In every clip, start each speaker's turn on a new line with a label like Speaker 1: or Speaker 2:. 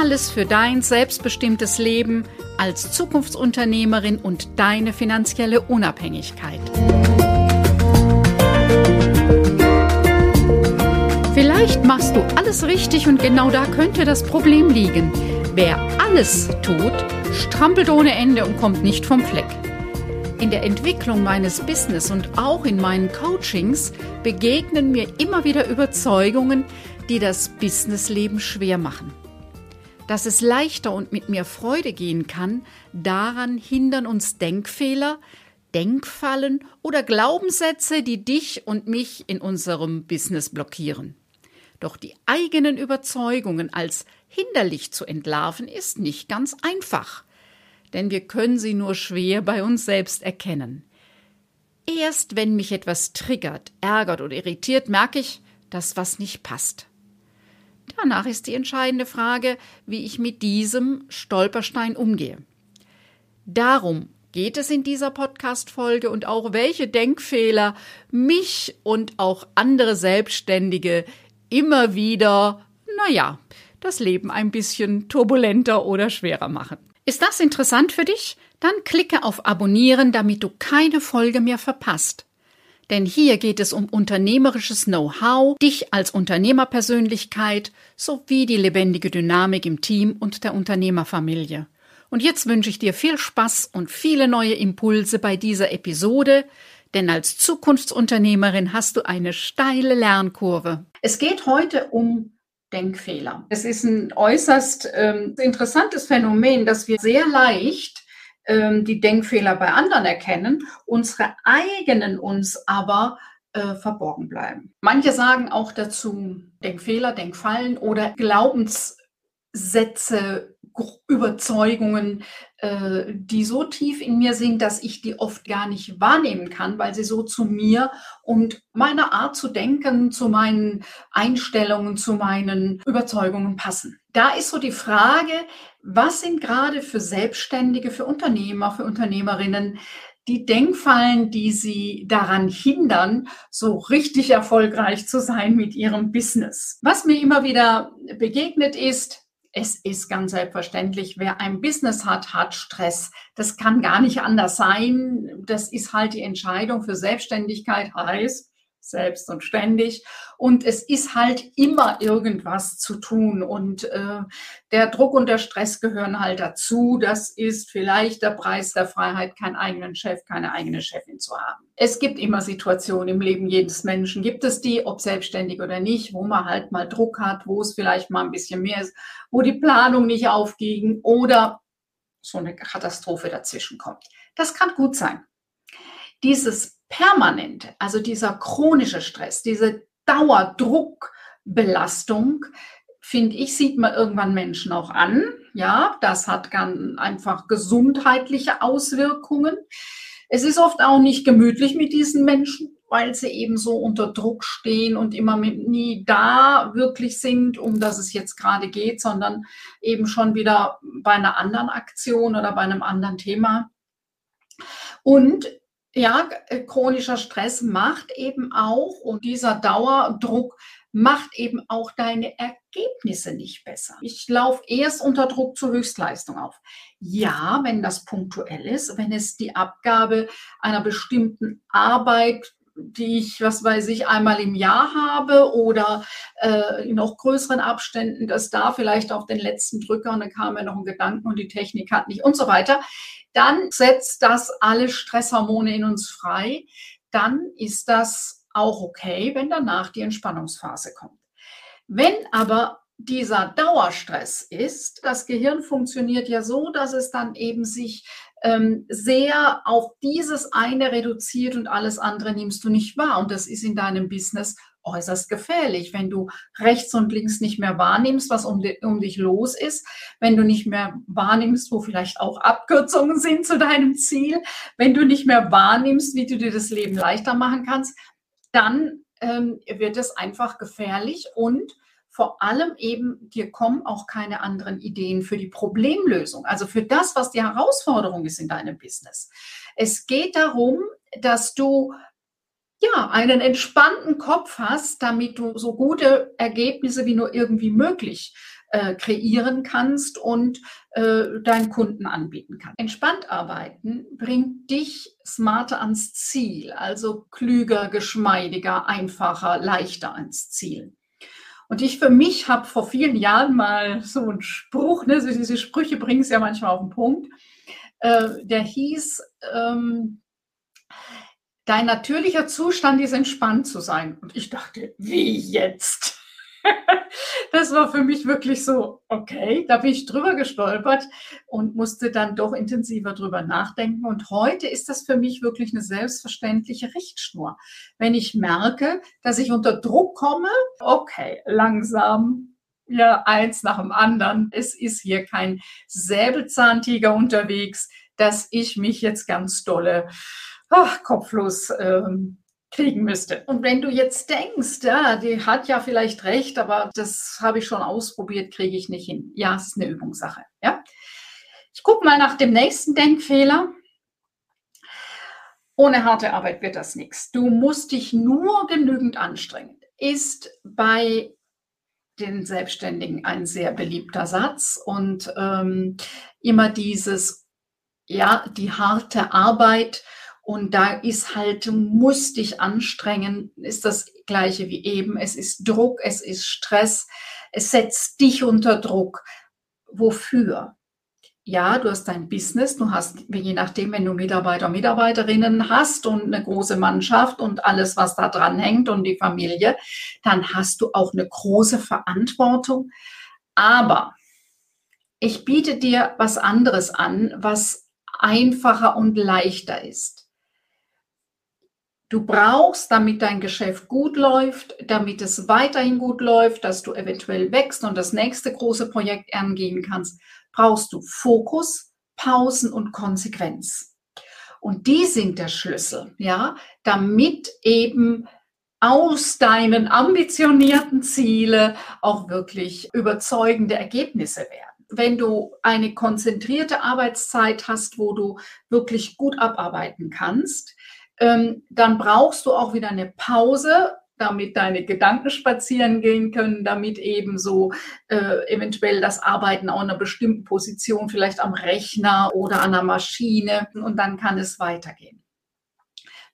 Speaker 1: Alles für dein selbstbestimmtes Leben als Zukunftsunternehmerin und deine finanzielle Unabhängigkeit. Vielleicht machst du alles richtig und genau da könnte das Problem liegen. Wer alles tut, strampelt ohne Ende und kommt nicht vom Fleck. In der Entwicklung meines Business und auch in meinen Coachings begegnen mir immer wieder Überzeugungen, die das Businessleben schwer machen. Dass es leichter und mit mehr Freude gehen kann, daran hindern uns Denkfehler, Denkfallen oder Glaubenssätze, die dich und mich in unserem Business blockieren. Doch die eigenen Überzeugungen als hinderlich zu entlarven, ist nicht ganz einfach, denn wir können sie nur schwer bei uns selbst erkennen. Erst wenn mich etwas triggert, ärgert oder irritiert, merke ich, dass was nicht passt. Danach ist die entscheidende Frage, wie ich mit diesem Stolperstein umgehe. Darum geht es in dieser Podcast-Folge und auch welche Denkfehler mich und auch andere Selbstständige immer wieder, naja, das Leben ein bisschen turbulenter oder schwerer machen. Ist das interessant für dich? Dann klicke auf Abonnieren, damit du keine Folge mehr verpasst. Denn hier geht es um unternehmerisches Know-how, dich als Unternehmerpersönlichkeit sowie die lebendige Dynamik im Team und der Unternehmerfamilie. Und jetzt wünsche ich dir viel Spaß und viele neue Impulse bei dieser Episode, denn als Zukunftsunternehmerin hast du eine steile Lernkurve. Es geht heute um Denkfehler. Es ist ein äußerst ähm, interessantes Phänomen, dass wir sehr leicht die Denkfehler bei anderen erkennen, unsere eigenen uns aber äh, verborgen bleiben. Manche sagen auch dazu Denkfehler, Denkfallen oder Glaubenssätze, Überzeugungen, äh, die so tief in mir sind, dass ich die oft gar nicht wahrnehmen kann, weil sie so zu mir und meiner Art zu denken, zu meinen Einstellungen, zu meinen Überzeugungen passen. Da ist so die Frage, was sind gerade für Selbstständige, für Unternehmer, für Unternehmerinnen die Denkfallen, die sie daran hindern, so richtig erfolgreich zu sein mit ihrem Business? Was mir immer wieder begegnet ist, es ist ganz selbstverständlich, wer ein Business hat, hat Stress. Das kann gar nicht anders sein. Das ist halt die Entscheidung für Selbstständigkeit, heißt, selbst und ständig. Und es ist halt immer irgendwas zu tun. Und äh, der Druck und der Stress gehören halt dazu. Das ist vielleicht der Preis der Freiheit, keinen eigenen Chef, keine eigene Chefin zu haben. Es gibt immer Situationen im Leben jedes Menschen. Gibt es die, ob selbstständig oder nicht, wo man halt mal Druck hat, wo es vielleicht mal ein bisschen mehr ist, wo die Planung nicht aufging oder so eine Katastrophe dazwischen kommt. Das kann gut sein. Dieses permanent, also dieser chronische Stress, diese Dauerdruckbelastung, finde ich, sieht man irgendwann Menschen auch an. Ja, das hat ganz einfach gesundheitliche Auswirkungen. Es ist oft auch nicht gemütlich mit diesen Menschen, weil sie eben so unter Druck stehen und immer mit, nie da wirklich sind, um das es jetzt gerade geht, sondern eben schon wieder bei einer anderen Aktion oder bei einem anderen Thema. Und ja, äh, chronischer Stress macht eben auch und dieser Dauerdruck macht eben auch deine Ergebnisse nicht besser. Ich laufe erst unter Druck zur Höchstleistung auf. Ja, wenn das punktuell ist, wenn es die Abgabe einer bestimmten Arbeit die ich, was weiß ich, einmal im Jahr habe oder äh, in noch größeren Abständen, dass da vielleicht auf den letzten Drücker, und dann kam mir noch ein Gedanken und die Technik hat nicht und so weiter dann setzt das alle Stresshormone in uns frei. Dann ist das auch okay, wenn danach die Entspannungsphase kommt. Wenn aber dieser Dauerstress ist, das Gehirn funktioniert ja so, dass es dann eben sich ähm, sehr auf dieses eine reduziert und alles andere nimmst du nicht wahr. Und das ist in deinem Business äußerst gefährlich, wenn du rechts und links nicht mehr wahrnimmst, was um, um dich los ist, wenn du nicht mehr wahrnimmst, wo vielleicht auch Abkürzungen sind zu deinem Ziel, wenn du nicht mehr wahrnimmst, wie du dir das Leben leichter machen kannst, dann ähm, wird es einfach gefährlich und vor allem eben, dir kommen auch keine anderen Ideen für die Problemlösung, also für das, was die Herausforderung ist in deinem Business. Es geht darum, dass du ja, einen entspannten Kopf hast, damit du so gute Ergebnisse wie nur irgendwie möglich äh, kreieren kannst und äh, deinen Kunden anbieten kannst. Entspannt arbeiten bringt dich smarter ans Ziel, also klüger, geschmeidiger, einfacher, leichter ans Ziel. Und ich für mich habe vor vielen Jahren mal so einen Spruch, ne, so diese Sprüche bringen es ja manchmal auf den Punkt, äh, der hieß, ähm, dein natürlicher Zustand ist entspannt zu sein. Und ich dachte, wie jetzt? das war für mich wirklich so, okay, da bin ich drüber gestolpert und musste dann doch intensiver drüber nachdenken. Und heute ist das für mich wirklich eine selbstverständliche Richtschnur. Wenn ich merke, dass ich unter Druck komme, okay, langsam, ja, eins nach dem anderen. Es ist hier kein Säbelzahntiger unterwegs, dass ich mich jetzt ganz dolle ach, kopflos ähm, kriegen müsste. Und wenn du jetzt denkst, ja, die hat ja vielleicht recht, aber das habe ich schon ausprobiert, kriege ich nicht hin. Ja, es ist eine Übungssache. Ja? Ich gucke mal nach dem nächsten Denkfehler. Ohne harte Arbeit wird das nichts. Du musst dich nur genügend anstrengen. Ist bei den Selbstständigen ein sehr beliebter Satz und ähm, immer dieses, ja, die harte Arbeit und da ist halt, du musst dich anstrengen, ist das gleiche wie eben. Es ist Druck, es ist Stress, es setzt dich unter Druck. Wofür? Ja, du hast dein Business, du hast, je nachdem, wenn du Mitarbeiter, Mitarbeiterinnen hast und eine große Mannschaft und alles, was da dran hängt und die Familie, dann hast du auch eine große Verantwortung. Aber ich biete dir was anderes an, was einfacher und leichter ist. Du brauchst, damit dein Geschäft gut läuft, damit es weiterhin gut läuft, dass du eventuell wächst und das nächste große Projekt angehen kannst, brauchst du Fokus, Pausen und Konsequenz. Und die sind der Schlüssel, ja, damit eben aus deinen ambitionierten Ziele auch wirklich überzeugende Ergebnisse werden wenn du eine konzentrierte Arbeitszeit hast, wo du wirklich gut abarbeiten kannst, ähm, dann brauchst du auch wieder eine Pause, damit deine Gedanken spazieren gehen können, damit eben so äh, eventuell das Arbeiten auch in einer bestimmten Position, vielleicht am Rechner oder an der Maschine und dann kann es weitergehen.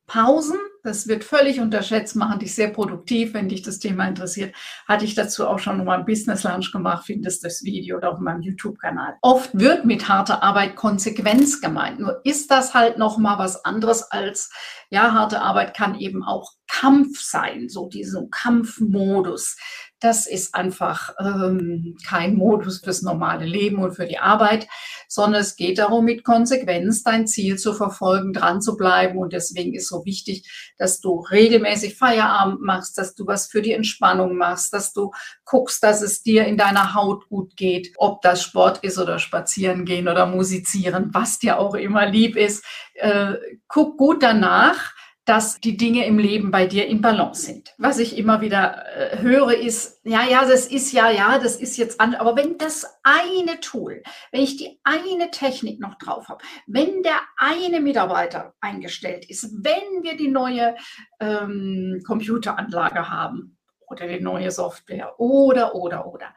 Speaker 1: Pausen das wird völlig unterschätzt, machen dich sehr produktiv. Wenn dich das Thema interessiert, hatte ich dazu auch schon mal ein Business Lunch gemacht, findest das Video auf meinem YouTube-Kanal. Oft wird mit harter Arbeit Konsequenz gemeint. Nur ist das halt noch mal was anderes als, ja, harte Arbeit kann eben auch Kampf sein, so diesen Kampfmodus das ist einfach ähm, kein Modus fürs normale Leben und für die Arbeit, sondern es geht darum, mit Konsequenz dein Ziel zu verfolgen, dran zu bleiben. Und deswegen ist so wichtig, dass du regelmäßig Feierabend machst, dass du was für die Entspannung machst, dass du guckst, dass es dir in deiner Haut gut geht, ob das Sport ist oder spazieren gehen oder musizieren, was dir auch immer lieb ist. Äh, guck gut danach dass die Dinge im Leben bei dir in Balance sind. Was ich immer wieder äh, höre, ist, ja, ja, das ist ja, ja, das ist jetzt an, aber wenn das eine Tool, wenn ich die eine Technik noch drauf habe, wenn der eine Mitarbeiter eingestellt ist, wenn wir die neue ähm, Computeranlage haben oder die neue Software oder, oder, oder,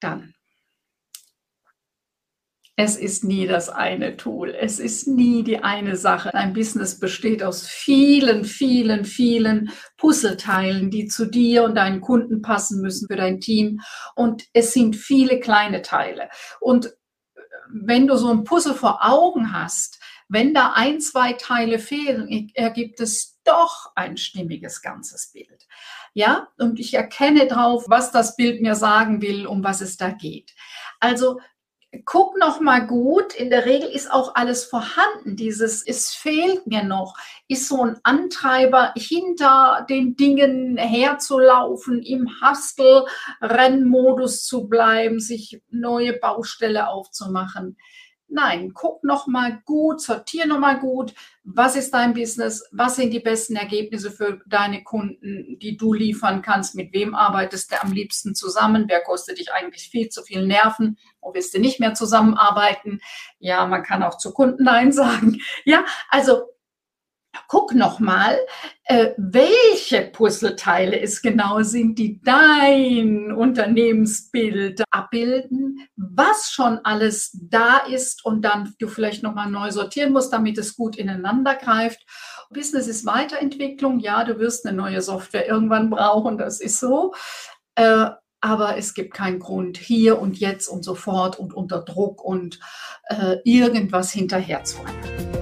Speaker 1: dann es ist nie das eine Tool. Es ist nie die eine Sache. Ein Business besteht aus vielen, vielen, vielen Puzzleteilen, die zu dir und deinen Kunden passen müssen für dein Team. Und es sind viele kleine Teile. Und äh, wenn du so ein Puzzle vor Augen hast, wenn da ein, zwei Teile fehlen, ergibt es doch ein stimmiges ganzes Bild. Ja, und ich erkenne drauf, was das Bild mir sagen will, um was es da geht. Also guck noch mal gut. In der Regel ist auch alles vorhanden. Dieses, es fehlt mir noch, ist so ein Antreiber, hinter den Dingen herzulaufen, im Hustle-Rennmodus zu bleiben, sich neue Baustelle aufzumachen. Nein, guck noch mal gut, sortier noch mal gut, was ist dein Business, was sind die besten Ergebnisse für deine Kunden, die du liefern kannst, mit wem arbeitest du am liebsten zusammen, wer kostet dich eigentlich viel zu viel Nerven, wo willst du nicht mehr zusammenarbeiten. Ja, man kann auch zu Kunden Nein sagen. Ja, also guck nochmal, äh, welche Puzzleteile es genau sind, die dein Unternehmensbild abbilden, was schon alles da ist und dann du vielleicht nochmal neu sortieren musst, damit es gut ineinander greift. Business ist Weiterentwicklung. Ja, du wirst eine neue Software irgendwann brauchen, das ist so. Äh, aber es gibt keinen Grund, hier und jetzt und sofort und unter Druck und äh, irgendwas hinterher zu rennen.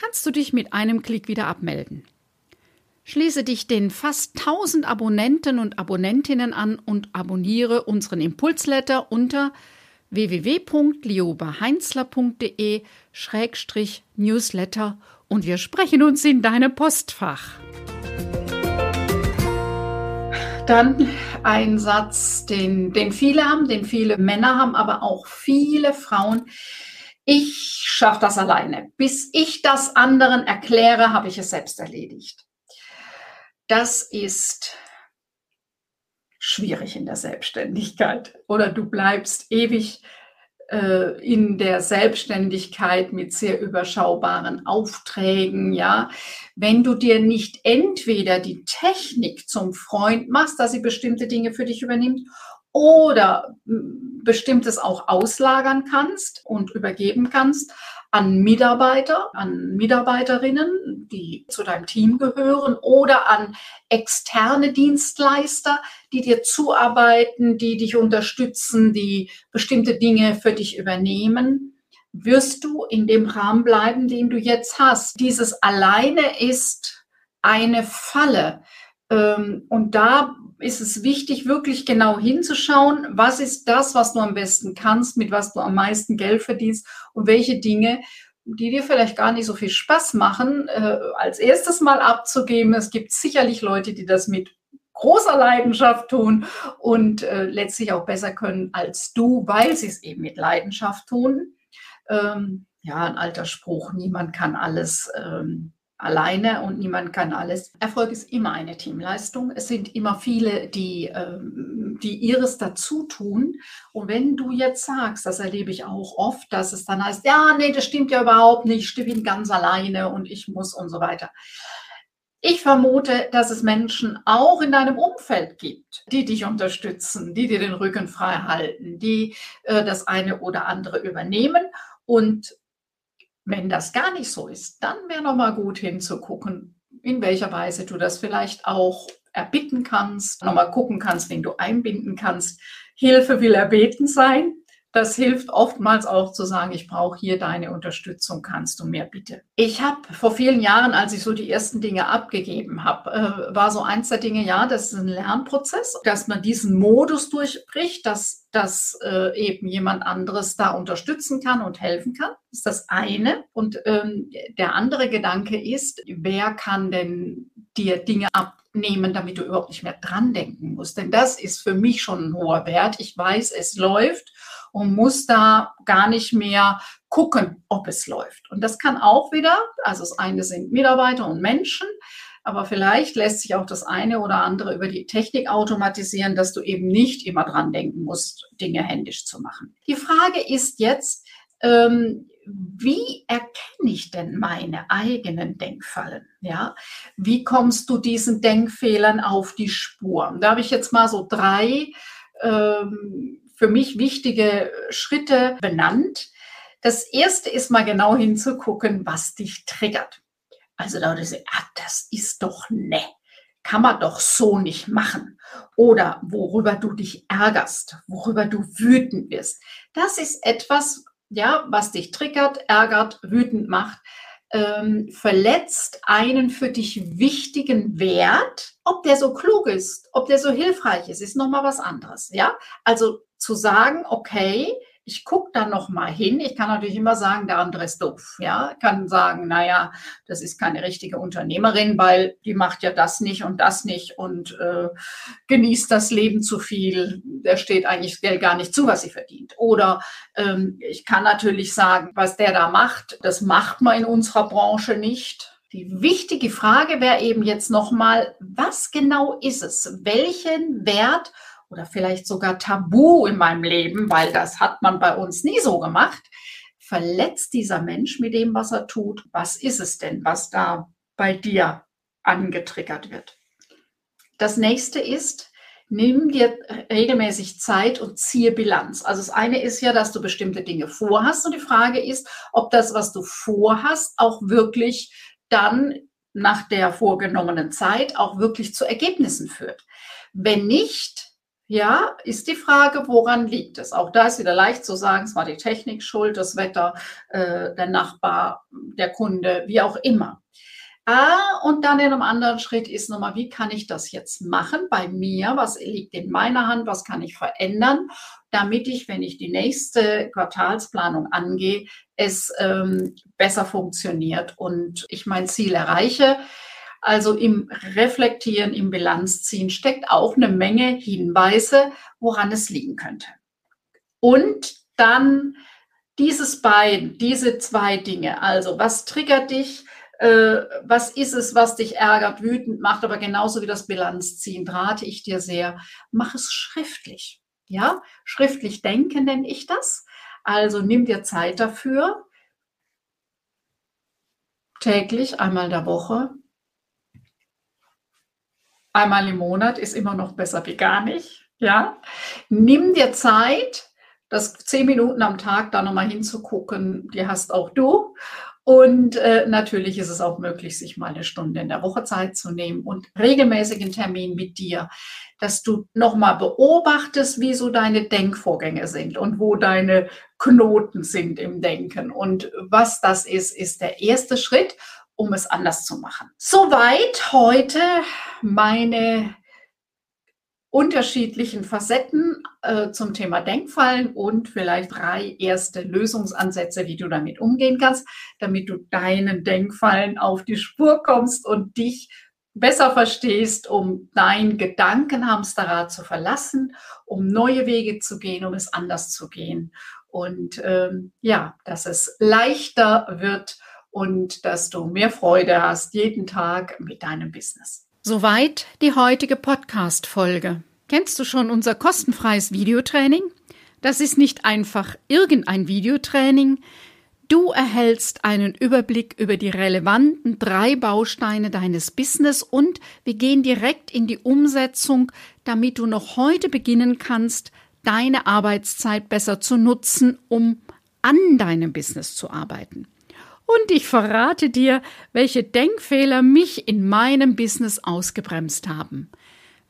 Speaker 2: kannst du dich mit einem Klick wieder abmelden. Schließe dich den fast 1000 Abonnenten und Abonnentinnen an und abonniere unseren Impulsletter unter www.liobaheinzler.de-newsletter und wir sprechen uns in deinem Postfach.
Speaker 1: Dann ein Satz, den, den viele haben, den viele Männer haben, aber auch viele Frauen ich schaffe das alleine. Bis ich das anderen erkläre, habe ich es selbst erledigt. Das ist schwierig in der Selbstständigkeit. Oder du bleibst ewig äh, in der Selbstständigkeit mit sehr überschaubaren Aufträgen, ja. Wenn du dir nicht entweder die Technik zum Freund machst, dass sie bestimmte Dinge für dich übernimmt, oder bestimmtes auch auslagern kannst und übergeben kannst an Mitarbeiter, an Mitarbeiterinnen, die zu deinem Team gehören oder an externe Dienstleister, die dir zuarbeiten, die dich unterstützen, die bestimmte Dinge für dich übernehmen, wirst du in dem Rahmen bleiben, den du jetzt hast. Dieses alleine ist eine Falle. Ähm, und da ist es wichtig, wirklich genau hinzuschauen, was ist das, was du am besten kannst, mit was du am meisten Geld verdienst und welche Dinge, die dir vielleicht gar nicht so viel Spaß machen, äh, als erstes mal abzugeben. Es gibt sicherlich Leute, die das mit großer Leidenschaft tun und äh, letztlich auch besser können als du, weil sie es eben mit Leidenschaft tun. Ähm, ja, ein alter Spruch, niemand kann alles. Ähm, alleine und niemand kann alles. Erfolg ist immer eine Teamleistung. Es sind immer viele, die, ähm, die ihres dazu tun. Und wenn du jetzt sagst, das erlebe ich auch oft, dass es dann heißt, ja, nee, das stimmt ja überhaupt nicht, ich bin ganz alleine und ich muss und so weiter. Ich vermute, dass es Menschen auch in deinem Umfeld gibt, die dich unterstützen, die dir den Rücken frei halten, die äh, das eine oder andere übernehmen. Und wenn das gar nicht so ist, dann wäre noch mal gut hinzugucken, in welcher Weise du das vielleicht auch erbitten kannst, noch mal gucken kannst, wen du einbinden kannst. Hilfe will erbeten sein. Das hilft oftmals auch zu sagen, ich brauche hier deine Unterstützung, kannst du mir bitte. Ich habe vor vielen Jahren, als ich so die ersten Dinge abgegeben habe, äh, war so eins der Dinge, ja, das ist ein Lernprozess, dass man diesen Modus durchbricht, dass, dass äh, eben jemand anderes da unterstützen kann und helfen kann. Das ist das eine. Und ähm, der andere Gedanke ist, wer kann denn dir Dinge abnehmen, damit du überhaupt nicht mehr dran denken musst? Denn das ist für mich schon ein hoher Wert. Ich weiß, es läuft und muss da gar nicht mehr gucken, ob es läuft. Und das kann auch wieder, also das eine sind Mitarbeiter und Menschen, aber vielleicht lässt sich auch das eine oder andere über die Technik automatisieren, dass du eben nicht immer dran denken musst, Dinge händisch zu machen. Die Frage ist jetzt, ähm, wie erkenne ich denn meine eigenen Denkfallen? Ja, wie kommst du diesen Denkfehlern auf die Spur? Da habe ich jetzt mal so drei ähm, für mich wichtige Schritte benannt. Das erste ist mal genau hinzugucken, was dich triggert. Also würde ich ah, das ist doch ne. Kann man doch so nicht machen. Oder worüber du dich ärgerst, worüber du wütend wirst. Das ist etwas, ja, was dich triggert, ärgert, wütend macht ähm, verletzt einen für dich wichtigen Wert, ob der so klug ist, ob der so hilfreich ist, ist nochmal was anderes. Ja, also zu sagen, okay, ich gucke da noch mal hin. Ich kann natürlich immer sagen, der andere ist doof. Ja, kann sagen, naja, das ist keine richtige Unternehmerin, weil die macht ja das nicht und das nicht und äh, genießt das Leben zu viel. Der steht eigentlich Geld gar nicht zu, was sie verdient. Oder ähm, ich kann natürlich sagen, was der da macht, das macht man in unserer Branche nicht. Die wichtige Frage wäre eben jetzt noch mal, was genau ist es? Welchen Wert oder vielleicht sogar tabu in meinem Leben, weil das hat man bei uns nie so gemacht, verletzt dieser Mensch mit dem, was er tut. Was ist es denn, was da bei dir angetriggert wird? Das nächste ist, nimm dir regelmäßig Zeit und ziehe Bilanz. Also das eine ist ja, dass du bestimmte Dinge vorhast und die Frage ist, ob das, was du vorhast, auch wirklich dann nach der vorgenommenen Zeit auch wirklich zu Ergebnissen führt. Wenn nicht, ja, ist die Frage, woran liegt es? Auch da ist wieder leicht zu sagen, es war die Technik schuld, das Wetter, äh, der Nachbar, der Kunde, wie auch immer. Ah, und dann in einem anderen Schritt ist nochmal, wie kann ich das jetzt machen bei mir? Was liegt in meiner Hand? Was kann ich verändern, damit ich, wenn ich die nächste Quartalsplanung angehe, es ähm, besser funktioniert und ich mein Ziel erreiche? Also im Reflektieren, im Bilanzziehen steckt auch eine Menge Hinweise, woran es liegen könnte. Und dann dieses beiden, diese zwei Dinge. Also was triggert dich? Äh, was ist es, was dich ärgert, wütend macht, aber genauso wie das Bilanzziehen, rate ich dir sehr, mach es schriftlich. Ja, schriftlich denken nenne ich das. Also nimm dir Zeit dafür. Täglich, einmal der Woche, einmal im Monat ist immer noch besser wie gar nicht. Ja, nimm dir Zeit, das zehn Minuten am Tag da nochmal hinzugucken, die hast auch du. Und äh, natürlich ist es auch möglich, sich mal eine Stunde in der Woche Zeit zu nehmen und regelmäßigen Termin mit dir, dass du nochmal beobachtest, wie so deine Denkvorgänge sind und wo deine Knoten sind im Denken. Und was das ist, ist der erste Schritt um es anders zu machen. Soweit heute meine unterschiedlichen Facetten äh, zum Thema Denkfallen und vielleicht drei erste Lösungsansätze, wie du damit umgehen kannst, damit du deinen Denkfallen auf die Spur kommst und dich besser verstehst, um dein Gedankenhamsterrad zu verlassen, um neue Wege zu gehen, um es anders zu gehen. Und ähm, ja, dass es leichter wird, und dass du mehr Freude hast jeden Tag mit deinem Business.
Speaker 2: Soweit die heutige Podcast-Folge. Kennst du schon unser kostenfreies Videotraining? Das ist nicht einfach irgendein Videotraining. Du erhältst einen Überblick über die relevanten drei Bausteine deines Business und wir gehen direkt in die Umsetzung, damit du noch heute beginnen kannst, deine Arbeitszeit besser zu nutzen, um an deinem Business zu arbeiten und ich verrate dir, welche Denkfehler mich in meinem Business ausgebremst haben.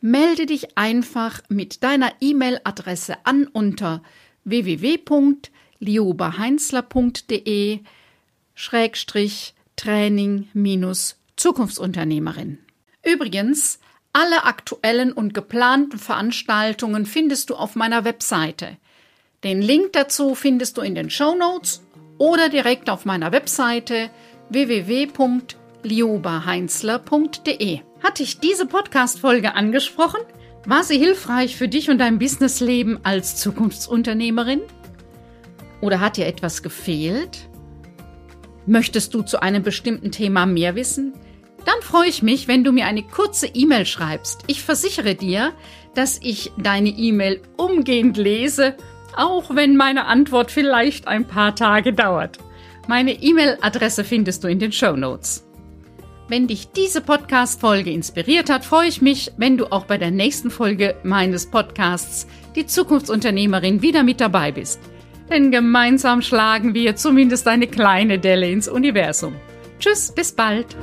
Speaker 2: Melde dich einfach mit deiner E-Mail-Adresse an unter www.liobaheinzler.de Schrägstrich Training minus Zukunftsunternehmerin. Übrigens, alle aktuellen und geplanten Veranstaltungen findest du auf meiner Webseite. Den Link dazu findest du in den Show Notes oder direkt auf meiner Webseite www.liobaheinzler.de. Hat dich diese Podcast-Folge angesprochen? War sie hilfreich für dich und dein Businessleben als Zukunftsunternehmerin? Oder hat dir etwas gefehlt? Möchtest du zu einem bestimmten Thema mehr wissen? Dann freue ich mich, wenn du mir eine kurze E-Mail schreibst. Ich versichere dir, dass ich deine E-Mail umgehend lese auch wenn meine Antwort vielleicht ein paar Tage dauert. Meine E-Mail-Adresse findest du in den Show Notes.
Speaker 1: Wenn dich diese Podcast-Folge inspiriert hat, freue ich mich, wenn du auch bei der nächsten Folge meines Podcasts Die Zukunftsunternehmerin wieder mit dabei bist. Denn gemeinsam schlagen wir zumindest eine kleine Delle ins Universum. Tschüss, bis bald.